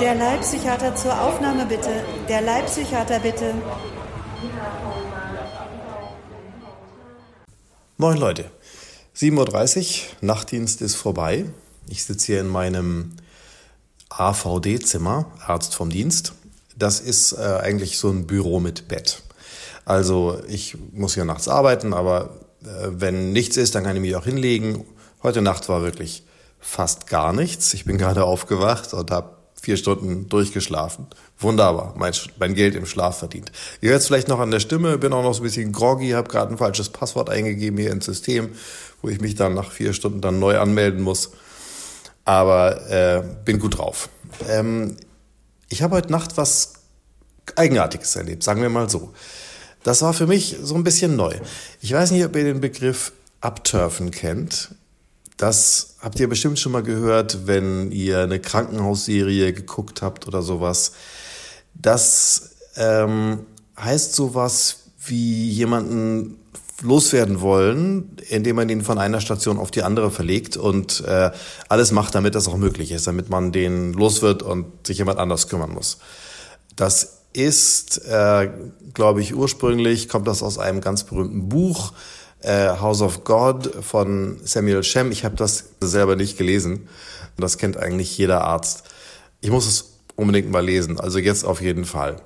Der Leibpsychiater zur Aufnahme bitte. Der Leibpsychiater bitte. Moin Leute. 7.30 Uhr, Nachtdienst ist vorbei. Ich sitze hier in meinem AVD-Zimmer, Arzt vom Dienst. Das ist äh, eigentlich so ein Büro mit Bett. Also ich muss hier nachts arbeiten, aber äh, wenn nichts ist, dann kann ich mich auch hinlegen. Heute Nacht war wirklich fast gar nichts. Ich bin gerade aufgewacht und habe vier Stunden durchgeschlafen. Wunderbar, mein, mein Geld im Schlaf verdient. Ihr hört es vielleicht noch an der Stimme, bin auch noch so ein bisschen groggy, habe gerade ein falsches Passwort eingegeben hier ins System, wo ich mich dann nach vier Stunden dann neu anmelden muss. Aber äh, bin gut drauf. Ähm, ich habe heute Nacht was Eigenartiges erlebt, sagen wir mal so. Das war für mich so ein bisschen neu. Ich weiß nicht, ob ihr den Begriff Abturfen kennt. Das habt ihr bestimmt schon mal gehört, wenn ihr eine Krankenhausserie geguckt habt oder sowas. Das ähm, heißt sowas wie jemanden loswerden wollen, indem man ihn von einer Station auf die andere verlegt und äh, alles macht, damit das auch möglich ist, damit man den los wird und sich jemand anders kümmern muss. Das ist, äh, glaube ich, ursprünglich kommt das aus einem ganz berühmten Buch, äh, House of God von Samuel Shem. Ich habe das selber nicht gelesen. Das kennt eigentlich jeder Arzt. Ich muss es unbedingt mal lesen. Also jetzt auf jeden Fall.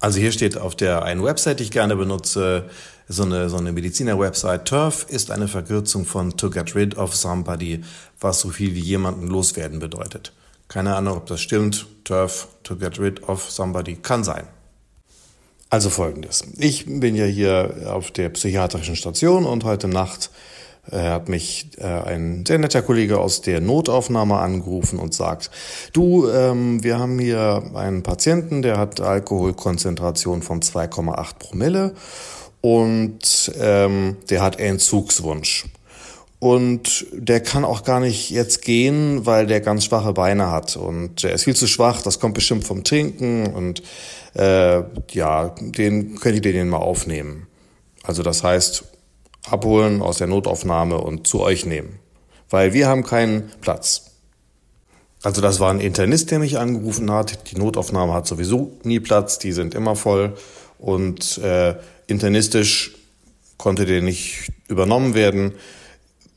Also hier steht auf der einen Website, die ich gerne benutze, so eine, so eine Mediziner-Website. TURF ist eine Verkürzung von To Get Rid of Somebody, was so viel wie jemanden loswerden bedeutet. Keine Ahnung, ob das stimmt. Turf to get rid of somebody kann sein. Also folgendes. Ich bin ja hier auf der psychiatrischen Station und heute Nacht äh, hat mich äh, ein sehr netter Kollege aus der Notaufnahme angerufen und sagt, du, ähm, wir haben hier einen Patienten, der hat Alkoholkonzentration von 2,8 Promille und ähm, der hat Entzugswunsch. Und der kann auch gar nicht jetzt gehen, weil der ganz schwache Beine hat. Und er ist viel zu schwach, das kommt bestimmt vom Trinken. Und äh, ja, den könnt ihr den mal aufnehmen. Also das heißt, abholen aus der Notaufnahme und zu euch nehmen. Weil wir haben keinen Platz. Also das war ein Internist, der mich angerufen hat. Die Notaufnahme hat sowieso nie Platz, die sind immer voll. Und äh, internistisch konnte der nicht übernommen werden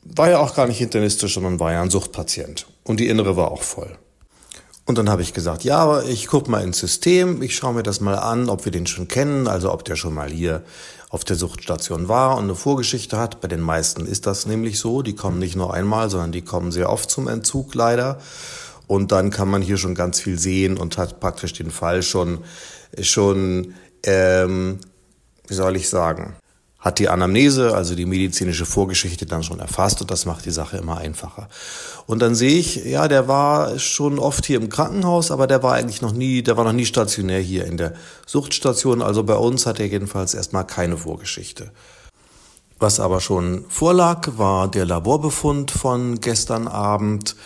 war ja auch gar nicht internistisch, sondern war ja ein Suchtpatient. Und die innere war auch voll. Und dann habe ich gesagt, ja, aber ich guck mal ins System, ich schaue mir das mal an, ob wir den schon kennen, also ob der schon mal hier auf der Suchtstation war und eine Vorgeschichte hat. Bei den meisten ist das nämlich so, die kommen nicht nur einmal, sondern die kommen sehr oft zum Entzug leider. Und dann kann man hier schon ganz viel sehen und hat praktisch den Fall schon, schon, ähm, wie soll ich sagen, hat die Anamnese, also die medizinische Vorgeschichte dann schon erfasst und das macht die Sache immer einfacher. Und dann sehe ich, ja, der war schon oft hier im Krankenhaus, aber der war eigentlich noch nie, der war noch nie stationär hier in der Suchtstation. Also bei uns hat er jedenfalls erstmal keine Vorgeschichte. Was aber schon vorlag, war der Laborbefund von gestern Abend.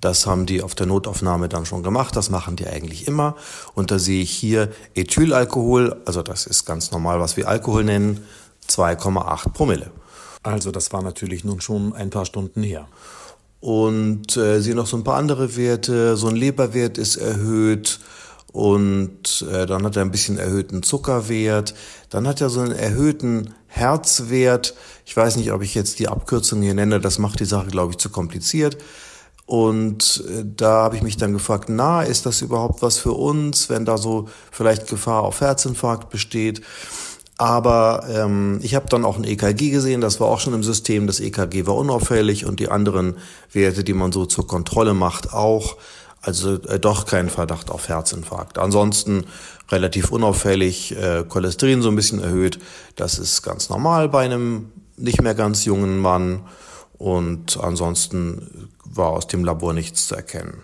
Das haben die auf der Notaufnahme dann schon gemacht. Das machen die eigentlich immer. Und da sehe ich hier Ethylalkohol, also das ist ganz normal, was wir Alkohol nennen, 2,8 Promille. Also das war natürlich nun schon ein paar Stunden her. Und äh, sie noch so ein paar andere Werte. So ein Leberwert ist erhöht und äh, dann hat er ein bisschen erhöhten Zuckerwert. Dann hat er so einen erhöhten Herzwert. Ich weiß nicht, ob ich jetzt die Abkürzung hier nenne. Das macht die Sache, glaube ich, zu kompliziert. Und äh, da habe ich mich dann gefragt, na, ist das überhaupt was für uns, wenn da so vielleicht Gefahr auf Herzinfarkt besteht? Aber ähm, ich habe dann auch ein EKG gesehen, das war auch schon im System. Das EKG war unauffällig und die anderen Werte, die man so zur Kontrolle macht, auch. Also äh, doch kein Verdacht auf Herzinfarkt. Ansonsten relativ unauffällig, äh, Cholesterin so ein bisschen erhöht. Das ist ganz normal bei einem nicht mehr ganz jungen Mann. Und ansonsten war aus dem Labor nichts zu erkennen.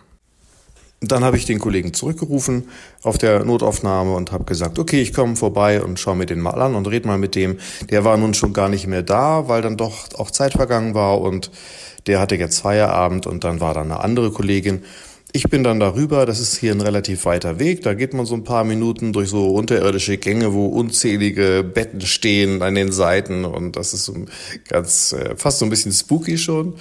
Dann habe ich den Kollegen zurückgerufen auf der Notaufnahme und habe gesagt, okay, ich komme vorbei und schaue mir den mal an und red mal mit dem. Der war nun schon gar nicht mehr da, weil dann doch auch Zeit vergangen war und der hatte jetzt Feierabend und dann war da eine andere Kollegin. Ich bin dann darüber, das ist hier ein relativ weiter Weg, da geht man so ein paar Minuten durch so unterirdische Gänge, wo unzählige Betten stehen an den Seiten und das ist so ganz äh, fast so ein bisschen spooky schon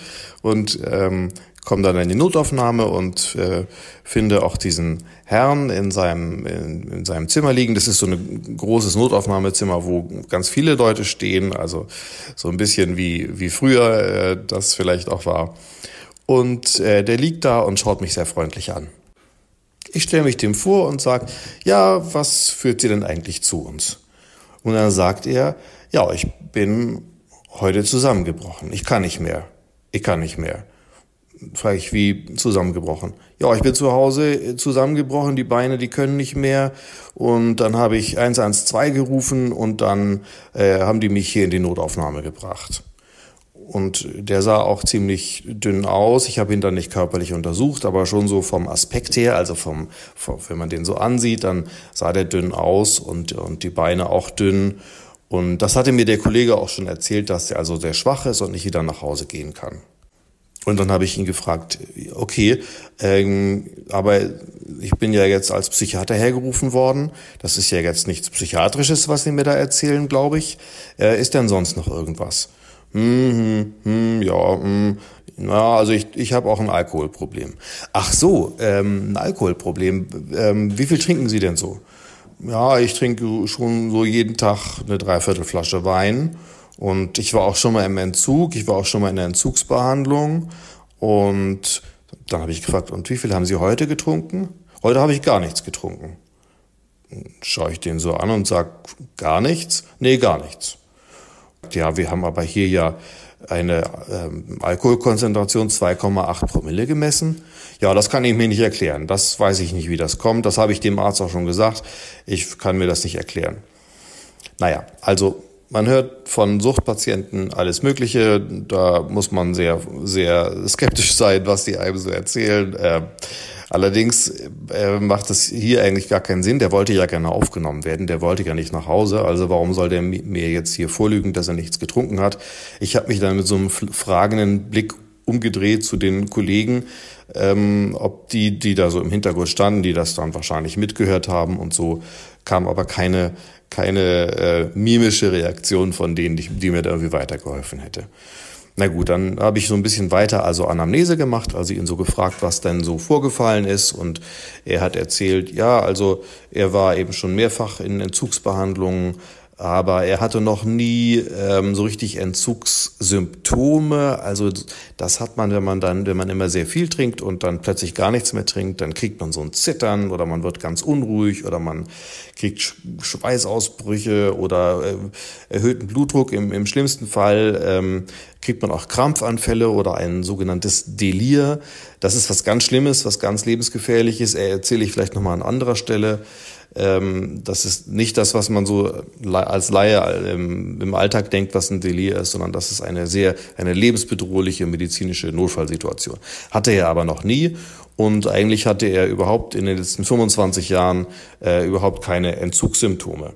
und ähm, komme dann in die Notaufnahme und äh, finde auch diesen Herrn in seinem, in, in seinem Zimmer liegen. Das ist so ein großes Notaufnahmezimmer, wo ganz viele Leute stehen, also so ein bisschen wie, wie früher äh, das vielleicht auch war. Und äh, der liegt da und schaut mich sehr freundlich an. Ich stelle mich dem vor und sage, ja, was führt Sie denn eigentlich zu uns? Und dann sagt er, ja, ich bin heute zusammengebrochen. Ich kann nicht mehr. Ich kann nicht mehr. Frage ich, wie zusammengebrochen? Ja, ich bin zu Hause zusammengebrochen, die Beine, die können nicht mehr. Und dann habe ich 112 gerufen und dann äh, haben die mich hier in die Notaufnahme gebracht. Und der sah auch ziemlich dünn aus. Ich habe ihn dann nicht körperlich untersucht, aber schon so vom Aspekt her, also vom, vom wenn man den so ansieht, dann sah der dünn aus und, und die Beine auch dünn. Und das hatte mir der Kollege auch schon erzählt, dass er also sehr schwach ist und nicht wieder nach Hause gehen kann. Und dann habe ich ihn gefragt, okay, ähm, aber ich bin ja jetzt als Psychiater hergerufen worden. Das ist ja jetzt nichts Psychiatrisches, was Sie mir da erzählen, glaube ich. Äh, ist denn sonst noch irgendwas? Hm, hm, hm, ja, hm, na, also ich, ich habe auch ein Alkoholproblem. Ach so, ähm, ein Alkoholproblem. Ähm, wie viel trinken Sie denn so? Ja, ich trinke schon so jeden Tag eine Dreiviertelflasche Wein. Und ich war auch schon mal im Entzug, ich war auch schon mal in der Entzugsbehandlung. Und dann habe ich gefragt, und wie viel haben Sie heute getrunken? Heute habe ich gar nichts getrunken. Schaue ich den so an und sage, gar nichts? Nee, gar nichts. Ja, wir haben aber hier ja eine ähm, Alkoholkonzentration 2,8 Promille gemessen. Ja, das kann ich mir nicht erklären. Das weiß ich nicht, wie das kommt. Das habe ich dem Arzt auch schon gesagt. Ich kann mir das nicht erklären. Naja, also man hört von Suchtpatienten alles Mögliche. Da muss man sehr, sehr skeptisch sein, was die einem so erzählen. Äh, Allerdings äh, macht es hier eigentlich gar keinen Sinn. Der wollte ja gerne aufgenommen werden. Der wollte ja nicht nach Hause. Also warum soll der mir jetzt hier vorlügen, dass er nichts getrunken hat? Ich habe mich dann mit so einem fragenden Blick umgedreht zu den Kollegen, ähm, ob die, die da so im Hintergrund standen, die das dann wahrscheinlich mitgehört haben und so kam aber keine keine äh, mimische Reaktion von denen, die, die mir da irgendwie weitergeholfen hätte. Na gut, dann habe ich so ein bisschen weiter also Anamnese gemacht, also ihn so gefragt, was denn so vorgefallen ist und er hat erzählt, ja, also er war eben schon mehrfach in Entzugsbehandlungen, aber er hatte noch nie ähm, so richtig Entzugssymptome. Also das hat man, wenn man dann, wenn man immer sehr viel trinkt und dann plötzlich gar nichts mehr trinkt, dann kriegt man so ein Zittern oder man wird ganz unruhig oder man kriegt Schweißausbrüche oder äh, erhöhten Blutdruck. Im, im schlimmsten Fall ähm, kriegt man auch Krampfanfälle oder ein sogenanntes Delir. Das ist was ganz Schlimmes, was ganz lebensgefährliches. Erzähle ich vielleicht nochmal an anderer Stelle. Ähm, das ist nicht das, was man so als Laie im, im Alltag denkt, was ein Delir ist, sondern das ist eine sehr, eine lebensbedrohliche medizinische Notfallsituation. Hatte er aber noch nie und eigentlich hatte er überhaupt in den letzten 25 Jahren äh, überhaupt keine Entzugssymptome.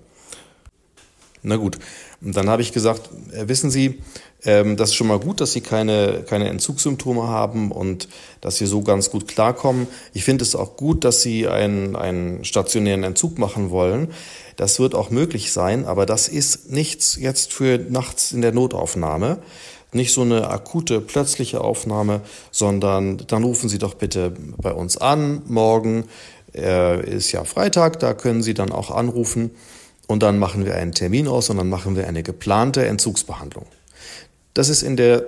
Na gut, und dann habe ich gesagt, äh, wissen Sie, ähm, das ist schon mal gut, dass Sie keine, keine Entzugssymptome haben und dass Sie so ganz gut klarkommen. Ich finde es auch gut, dass Sie einen, einen stationären Entzug machen wollen. Das wird auch möglich sein, aber das ist nichts jetzt für nachts in der Notaufnahme. Nicht so eine akute, plötzliche Aufnahme, sondern dann rufen Sie doch bitte bei uns an. Morgen äh, ist ja Freitag, da können Sie dann auch anrufen und dann machen wir einen Termin aus und dann machen wir eine geplante Entzugsbehandlung. Das ist in der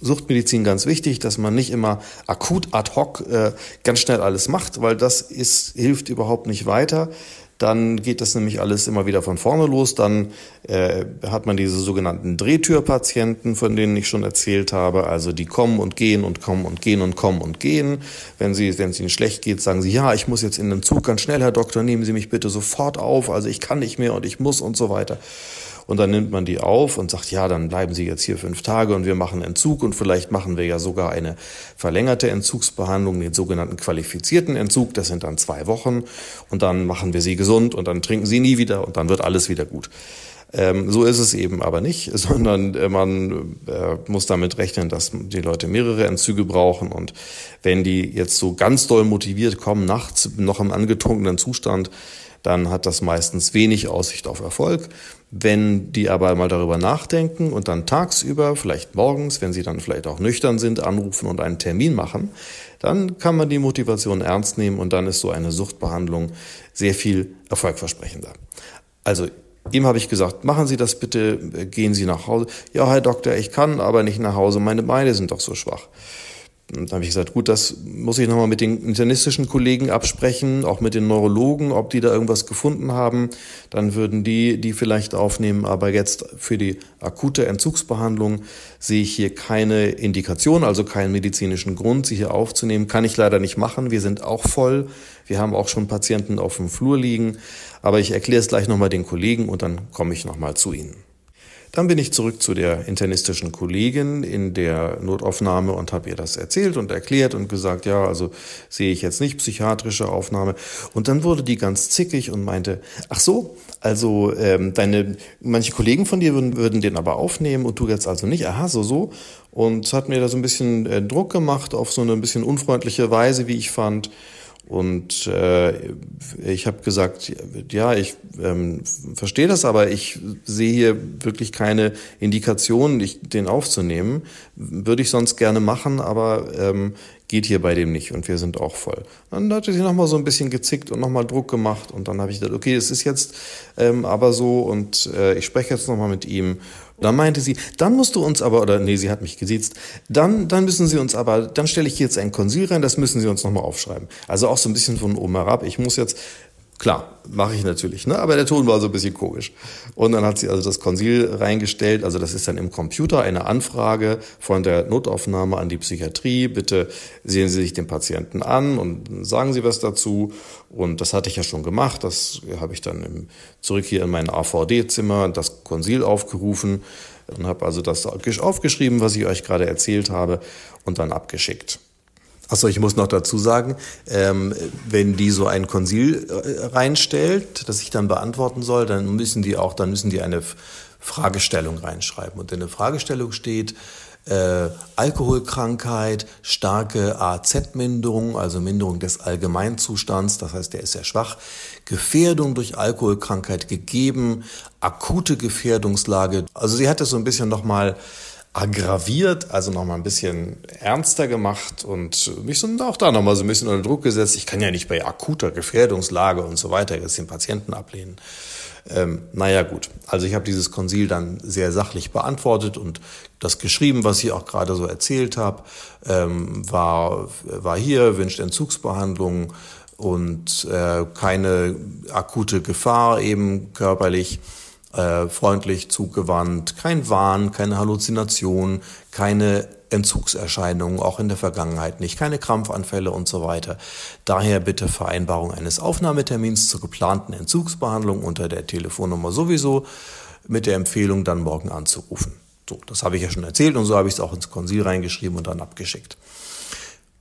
Suchtmedizin ganz wichtig, dass man nicht immer akut ad hoc äh, ganz schnell alles macht, weil das ist, hilft überhaupt nicht weiter. Dann geht das nämlich alles immer wieder von vorne los. Dann äh, hat man diese sogenannten Drehtürpatienten, von denen ich schon erzählt habe. Also die kommen und gehen und kommen und gehen und kommen und gehen. Wenn sie, wenn es ihnen schlecht geht, sagen sie, ja, ich muss jetzt in den Zug ganz schnell, Herr Doktor, nehmen Sie mich bitte sofort auf. Also ich kann nicht mehr und ich muss und so weiter. Und dann nimmt man die auf und sagt, ja, dann bleiben Sie jetzt hier fünf Tage und wir machen Entzug und vielleicht machen wir ja sogar eine verlängerte Entzugsbehandlung, den sogenannten qualifizierten Entzug. Das sind dann zwei Wochen und dann machen wir Sie gesund und dann trinken Sie nie wieder und dann wird alles wieder gut. Ähm, so ist es eben aber nicht, sondern äh, man äh, muss damit rechnen, dass die Leute mehrere Entzüge brauchen und wenn die jetzt so ganz doll motiviert kommen, nachts noch im angetrunkenen Zustand, dann hat das meistens wenig Aussicht auf Erfolg. Wenn die aber mal darüber nachdenken und dann tagsüber, vielleicht morgens, wenn sie dann vielleicht auch nüchtern sind, anrufen und einen Termin machen, dann kann man die Motivation ernst nehmen und dann ist so eine Suchtbehandlung sehr viel erfolgversprechender. Also Ihm habe ich gesagt, machen Sie das bitte, gehen Sie nach Hause. Ja, Herr Doktor, ich kann aber nicht nach Hause, meine Beine sind doch so schwach. Und dann habe ich gesagt, gut, das muss ich nochmal mit den internistischen Kollegen absprechen, auch mit den Neurologen, ob die da irgendwas gefunden haben. Dann würden die die vielleicht aufnehmen. Aber jetzt für die akute Entzugsbehandlung sehe ich hier keine Indikation, also keinen medizinischen Grund, sie hier aufzunehmen. Kann ich leider nicht machen. Wir sind auch voll. Wir haben auch schon Patienten auf dem Flur liegen. Aber ich erkläre es gleich nochmal den Kollegen und dann komme ich nochmal zu Ihnen. Dann bin ich zurück zu der internistischen Kollegin in der Notaufnahme und habe ihr das erzählt und erklärt und gesagt, ja, also sehe ich jetzt nicht psychiatrische Aufnahme. Und dann wurde die ganz zickig und meinte, ach so, also ähm, deine manche Kollegen von dir würden, würden den aber aufnehmen und du jetzt also nicht. Aha, so so. Und hat mir da so ein bisschen äh, Druck gemacht auf so eine ein bisschen unfreundliche Weise, wie ich fand. Und äh, ich habe gesagt, ja, ich ähm, verstehe das, aber ich sehe hier wirklich keine Indikation, den aufzunehmen. Würde ich sonst gerne machen, aber ähm, geht hier bei dem nicht und wir sind auch voll. Dann hat sie nochmal so ein bisschen gezickt und nochmal Druck gemacht und dann habe ich gedacht, okay, es ist jetzt ähm, aber so und äh, ich spreche jetzt nochmal mit ihm. Dann meinte sie, dann musst du uns aber, oder nee, sie hat mich gesiezt, dann, dann müssen sie uns aber, dann stelle ich hier jetzt ein Konsil rein, das müssen sie uns nochmal aufschreiben. Also auch so ein bisschen von oben herab. Ich muss jetzt Klar, mache ich natürlich, ne? aber der Ton war so ein bisschen komisch. Und dann hat sie also das Konsil reingestellt, also das ist dann im Computer eine Anfrage von der Notaufnahme an die Psychiatrie. Bitte sehen Sie sich den Patienten an und sagen Sie was dazu. Und das hatte ich ja schon gemacht, das habe ich dann im, zurück hier in mein AVD-Zimmer, das Konsil aufgerufen und habe also das aufgeschrieben, was ich euch gerade erzählt habe und dann abgeschickt. Achso, ich muss noch dazu sagen, ähm, wenn die so ein Konsil äh, reinstellt, das ich dann beantworten soll, dann müssen die auch, dann müssen die eine Fragestellung reinschreiben. Und in der Fragestellung steht äh, Alkoholkrankheit, starke AZ-Minderung, also Minderung des Allgemeinzustands, das heißt, der ist sehr schwach, Gefährdung durch Alkoholkrankheit gegeben, akute Gefährdungslage. Also sie hat das so ein bisschen nochmal mal aggraviert, also nochmal ein bisschen ernster gemacht und mich so auch da nochmal so ein bisschen unter Druck gesetzt. Ich kann ja nicht bei akuter Gefährdungslage und so weiter jetzt den Patienten ablehnen. Ähm, naja gut, also ich habe dieses Konsil dann sehr sachlich beantwortet und das geschrieben, was ich auch gerade so erzählt habe, ähm, war, war hier, wünscht Entzugsbehandlung und äh, keine akute Gefahr eben körperlich äh, freundlich zugewandt, kein Wahn, keine Halluzination, keine Entzugserscheinungen, auch in der Vergangenheit nicht, keine Krampfanfälle und so weiter. Daher bitte Vereinbarung eines Aufnahmetermins zur geplanten Entzugsbehandlung unter der Telefonnummer sowieso mit der Empfehlung, dann morgen anzurufen. So, das habe ich ja schon erzählt und so habe ich es auch ins Konsil reingeschrieben und dann abgeschickt.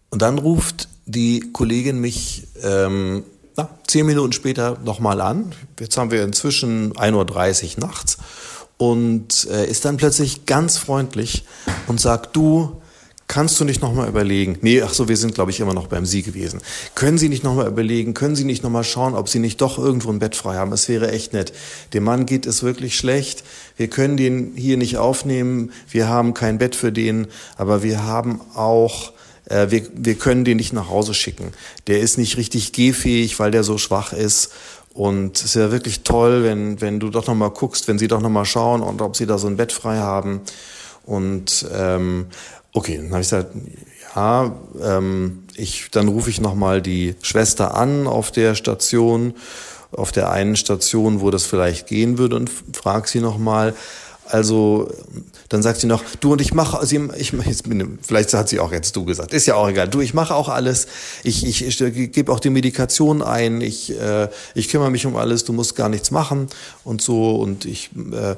Und dann ruft die Kollegin mich ähm, na, zehn Minuten später nochmal an. Jetzt haben wir inzwischen 1.30 Uhr nachts und äh, ist dann plötzlich ganz freundlich und sagt, du, kannst du nicht nochmal überlegen, nee, ach so, wir sind glaube ich immer noch beim Sie gewesen. Können Sie nicht nochmal überlegen, können Sie nicht nochmal schauen, ob Sie nicht doch irgendwo ein Bett frei haben? Es wäre echt nett. Dem Mann geht es wirklich schlecht. Wir können den hier nicht aufnehmen. Wir haben kein Bett für den, aber wir haben auch äh, wir, wir können den nicht nach Hause schicken. Der ist nicht richtig gehfähig, weil der so schwach ist. Und es wäre wirklich toll, wenn, wenn du doch nochmal guckst, wenn sie doch nochmal schauen und ob sie da so ein Bett frei haben. Und ähm, okay, dann habe ich gesagt, ja, ähm, ich, dann rufe ich nochmal die Schwester an auf der Station, auf der einen Station, wo das vielleicht gehen würde und frage sie nochmal, also dann sagt sie noch, du und ich mache, also ich, ich, vielleicht hat sie auch jetzt du gesagt, ist ja auch egal. Du, ich mache auch alles. Ich, ich, ich gebe auch die Medikation ein. Ich, äh, ich kümmere mich um alles. Du musst gar nichts machen und so. Und ich äh, habe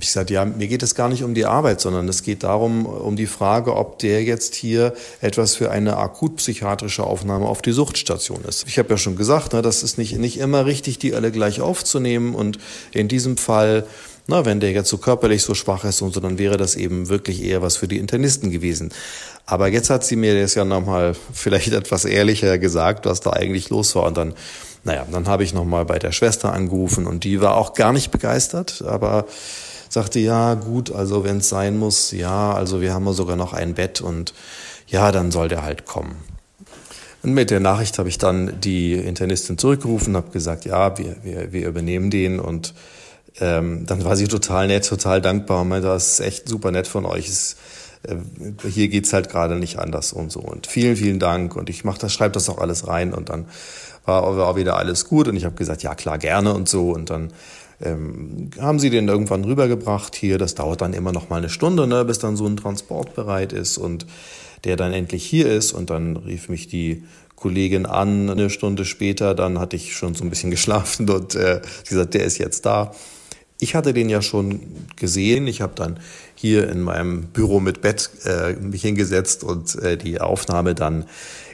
ich gesagt, ja, mir geht es gar nicht um die Arbeit, sondern es geht darum, um die Frage, ob der jetzt hier etwas für eine akutpsychiatrische Aufnahme auf die Suchtstation ist. Ich habe ja schon gesagt, ne, das ist nicht nicht immer richtig, die alle gleich aufzunehmen. Und in diesem Fall na, wenn der jetzt so körperlich so schwach ist und so, dann wäre das eben wirklich eher was für die Internisten gewesen. Aber jetzt hat sie mir das ja nochmal vielleicht etwas ehrlicher gesagt, was da eigentlich los war. Und dann Naja, dann habe ich nochmal bei der Schwester angerufen und die war auch gar nicht begeistert, aber sagte, ja gut, also wenn es sein muss, ja, also wir haben ja sogar noch ein Bett und ja, dann soll der halt kommen. Und mit der Nachricht habe ich dann die Internistin zurückgerufen, habe gesagt, ja, wir, wir, wir übernehmen den und ähm, dann war sie total nett, total dankbar und meinte, das ist echt super nett von euch. Es, äh, hier geht's halt gerade nicht anders und so. Und vielen, vielen Dank und ich mach das, schreibe das auch alles rein und dann war, war wieder alles gut und ich habe gesagt, ja klar, gerne und so und dann ähm, haben sie den irgendwann rübergebracht hier. Das dauert dann immer noch mal eine Stunde, ne, bis dann so ein Transport bereit ist und der dann endlich hier ist. Und dann rief mich die Kollegin an eine Stunde später. Dann hatte ich schon so ein bisschen geschlafen und äh, sie sagt, der ist jetzt da. Ich hatte den ja schon gesehen. Ich habe dann hier in meinem Büro mit Bett äh, mich hingesetzt und äh, die Aufnahme dann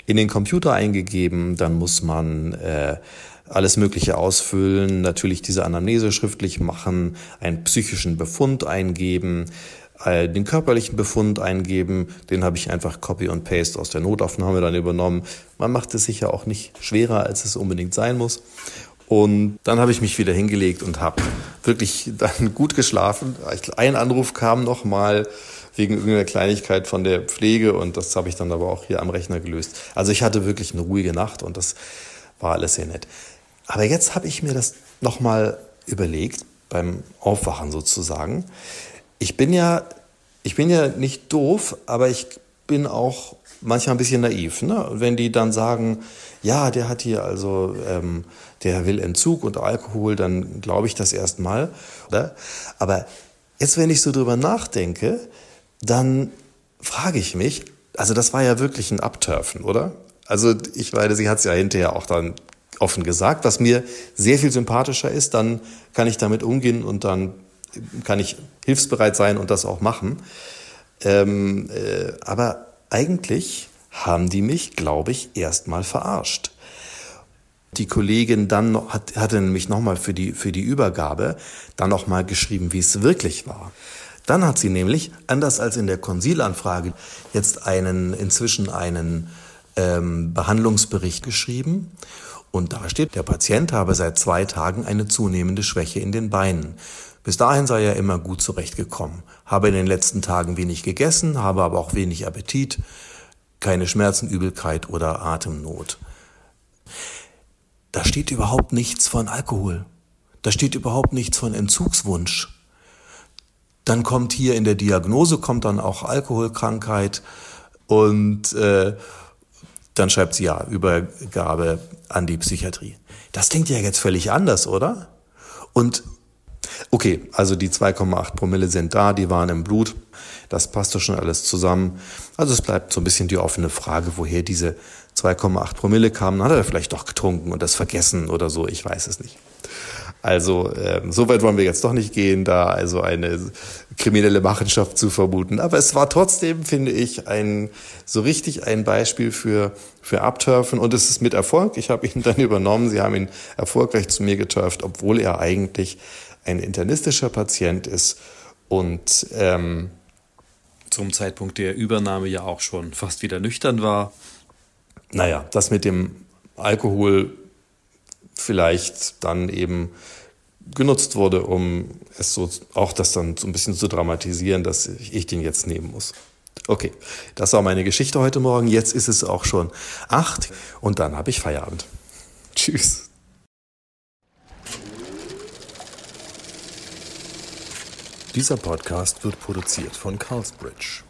in den Computer eingegeben. Dann muss man äh, alles Mögliche ausfüllen, natürlich diese Anamnese schriftlich machen, einen psychischen Befund eingeben, äh, den körperlichen Befund eingeben, den habe ich einfach Copy und Paste aus der Notaufnahme dann übernommen. Man macht es sicher auch nicht schwerer, als es unbedingt sein muss. Und dann habe ich mich wieder hingelegt und habe wirklich dann gut geschlafen. Ein Anruf kam noch mal wegen irgendeiner Kleinigkeit von der Pflege und das habe ich dann aber auch hier am Rechner gelöst. Also ich hatte wirklich eine ruhige Nacht und das war alles sehr nett. Aber jetzt habe ich mir das nochmal überlegt, beim Aufwachen sozusagen. Ich bin ja, ich bin ja nicht doof, aber ich bin auch manchmal ein bisschen naiv. Ne? Wenn die dann sagen, ja, der hat hier also, ähm, der will Entzug und Alkohol, dann glaube ich das erstmal. Aber jetzt, wenn ich so drüber nachdenke, dann frage ich mich, also das war ja wirklich ein Abturfen, oder? Also ich meine, sie hat es ja hinterher auch dann offen gesagt, was mir sehr viel sympathischer ist, dann kann ich damit umgehen und dann kann ich hilfsbereit sein und das auch machen. Ähm, äh, aber eigentlich haben die mich, glaube ich, erstmal verarscht. Die Kollegin dann noch, hat, hatte nämlich nochmal für die, für die Übergabe dann nochmal geschrieben, wie es wirklich war. Dann hat sie nämlich, anders als in der Konsilanfrage, jetzt einen, inzwischen einen ähm, Behandlungsbericht geschrieben und da steht, der Patient habe seit zwei Tagen eine zunehmende Schwäche in den Beinen. Bis dahin sei er immer gut zurechtgekommen, habe in den letzten Tagen wenig gegessen, habe aber auch wenig Appetit, keine Schmerzen, Übelkeit oder Atemnot. Da steht überhaupt nichts von Alkohol. Da steht überhaupt nichts von Entzugswunsch. Dann kommt hier in der Diagnose kommt dann auch Alkoholkrankheit und äh, dann schreibt sie ja Übergabe an die Psychiatrie. Das klingt ja jetzt völlig anders, oder? Und okay, also die 2,8 Promille sind da, die waren im Blut. Das passt doch schon alles zusammen. Also es bleibt so ein bisschen die offene Frage, woher diese 2,8 Promille kamen. Hat er vielleicht doch getrunken und das vergessen oder so? Ich weiß es nicht. Also äh, so weit wollen wir jetzt doch nicht gehen, da also eine kriminelle Machenschaft zu vermuten. Aber es war trotzdem, finde ich, ein so richtig ein Beispiel für für Abturfen und es ist mit Erfolg. Ich habe ihn dann übernommen. Sie haben ihn erfolgreich zu mir geturft, obwohl er eigentlich ein internistischer Patient ist und ähm, zum Zeitpunkt der Übernahme ja auch schon fast wieder nüchtern war. Naja, das mit dem Alkohol vielleicht dann eben genutzt wurde, um es so auch das dann so ein bisschen zu dramatisieren, dass ich den jetzt nehmen muss. Okay, das war meine Geschichte heute Morgen. Jetzt ist es auch schon acht und dann habe ich Feierabend. Tschüss. Dieser Podcast wird produziert von Carlsbridge.